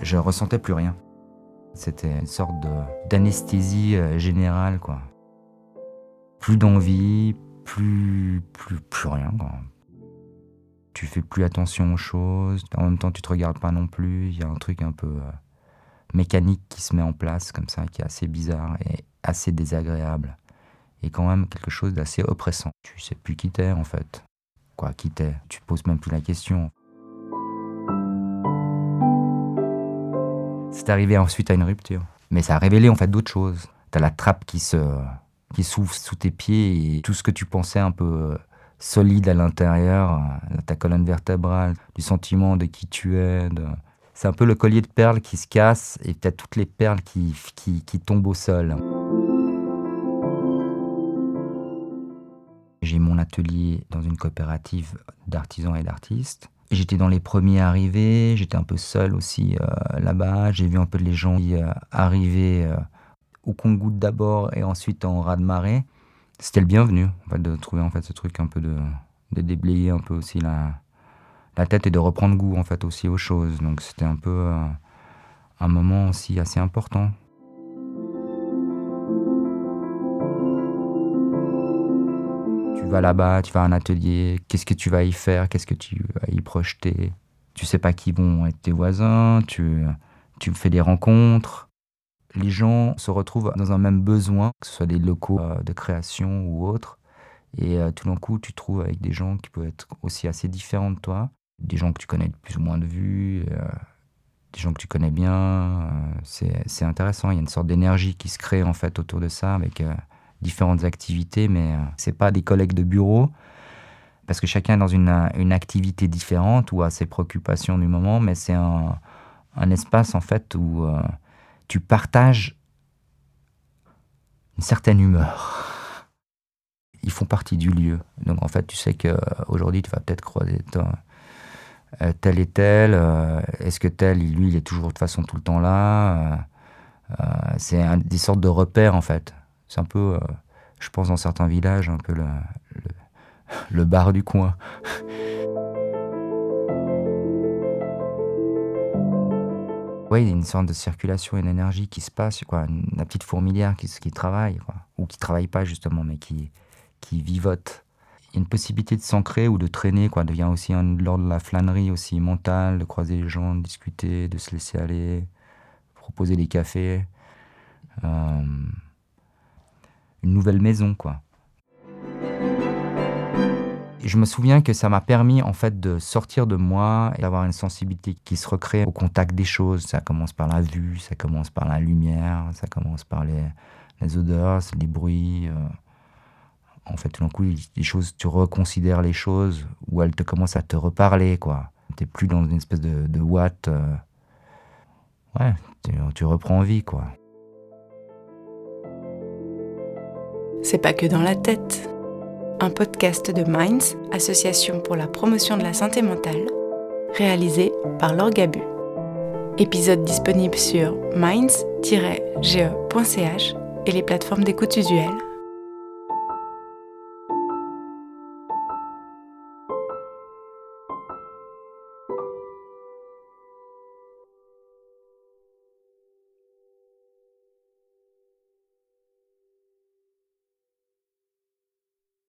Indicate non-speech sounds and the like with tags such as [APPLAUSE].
je ressentais plus rien. C'était une sorte d'anesthésie euh, générale, quoi. Plus d'envie, plus, plus, plus rien, quoi. Tu fais plus attention aux choses, en même temps tu te regardes pas non plus, il y a un truc un peu euh, mécanique qui se met en place comme ça, qui est assez bizarre et assez désagréable. Et quand même quelque chose d'assez oppressant. Tu sais plus qui t'es en fait. Quoi, qui t'es? Tu te poses même plus la question. C'est arrivé ensuite à une rupture. Mais ça a révélé en fait d'autres choses. T'as la trappe qui se qui s'ouvre sous tes pieds et tout ce que tu pensais un peu euh, solide à l'intérieur, euh, ta colonne vertébrale, du sentiment de qui tu es. C'est un peu le collier de perles qui se casse et peut-être toutes les perles qui, qui, qui tombent au sol. J'ai mon atelier dans une coopérative d'artisans et d'artistes. J'étais dans les premiers arrivés, j'étais un peu seul aussi euh, là-bas. J'ai vu un peu les gens qui euh, euh, au compte-goutte d'abord et ensuite en raz de marée. C'était le bienvenu, de trouver en fait ce truc un peu de, de déblayer un peu aussi la, la tête et de reprendre goût en fait aussi aux choses. Donc c'était un peu un moment aussi assez important. Vas là-bas, tu vas à un atelier, qu'est-ce que tu vas y faire, qu'est-ce que tu vas y projeter? Tu sais pas qui vont être tes voisins, tu, tu fais des rencontres. Les gens se retrouvent dans un même besoin, que ce soit des locaux euh, de création ou autres. Et euh, tout d'un coup, tu te trouves avec des gens qui peuvent être aussi assez différents de toi, des gens que tu connais de plus ou moins de vue, euh, des gens que tu connais bien. c'est intéressant, il y a une sorte d'énergie qui se crée en fait autour de ça avec différentes activités, mais euh, c'est pas des collègues de bureau, parce que chacun est dans une, activité différente ou a ses préoccupations du moment, mais c'est un, espace en fait où euh, tu partages une certaine humeur. Ils font partie du lieu. Donc en fait, tu sais qu'aujourd'hui, tu vas peut-être croiser euh, tel et tel. Est-ce que tel, lui, il est toujours de toute façon tout le temps là C'est des sortes de repères en fait. C'est un peu, euh, je pense, dans certains villages, un peu [LAUGHS] le, bar du coin. Oui, il y a une sorte de circulation et d'énergie qui se passe, quoi. La petite fourmilière qui, travaille, ou qui travaille pas justement, mais qui, qui vivote. Il y a une possibilité de s'ancrer ou de traîner, quoi. devient aussi un, lors de la flânerie aussi mentale, de croiser les gens, de discuter, de se laisser aller, proposer des cafés. Euh, une nouvelle maison, quoi. je me souviens que ça m'a permis en fait de sortir de moi et d'avoir une sensibilité qui se recrée au contact des choses. Ça commence par la vue, ça commence par la lumière, ça commence par les, odeurs, les bruits. Euh. En fait, tout d'un coup, les choses, tu reconsidères les choses ou elles te commencent à te reparler, quoi. T'es plus dans une espèce de, de watt. Euh. Ouais, tu, tu reprends vie, quoi. C'est pas que dans la tête. Un podcast de Minds, Association pour la promotion de la santé mentale, réalisé par l'Orgabu. Épisode disponible sur minds-ge.ch et les plateformes d'écoute usuelles.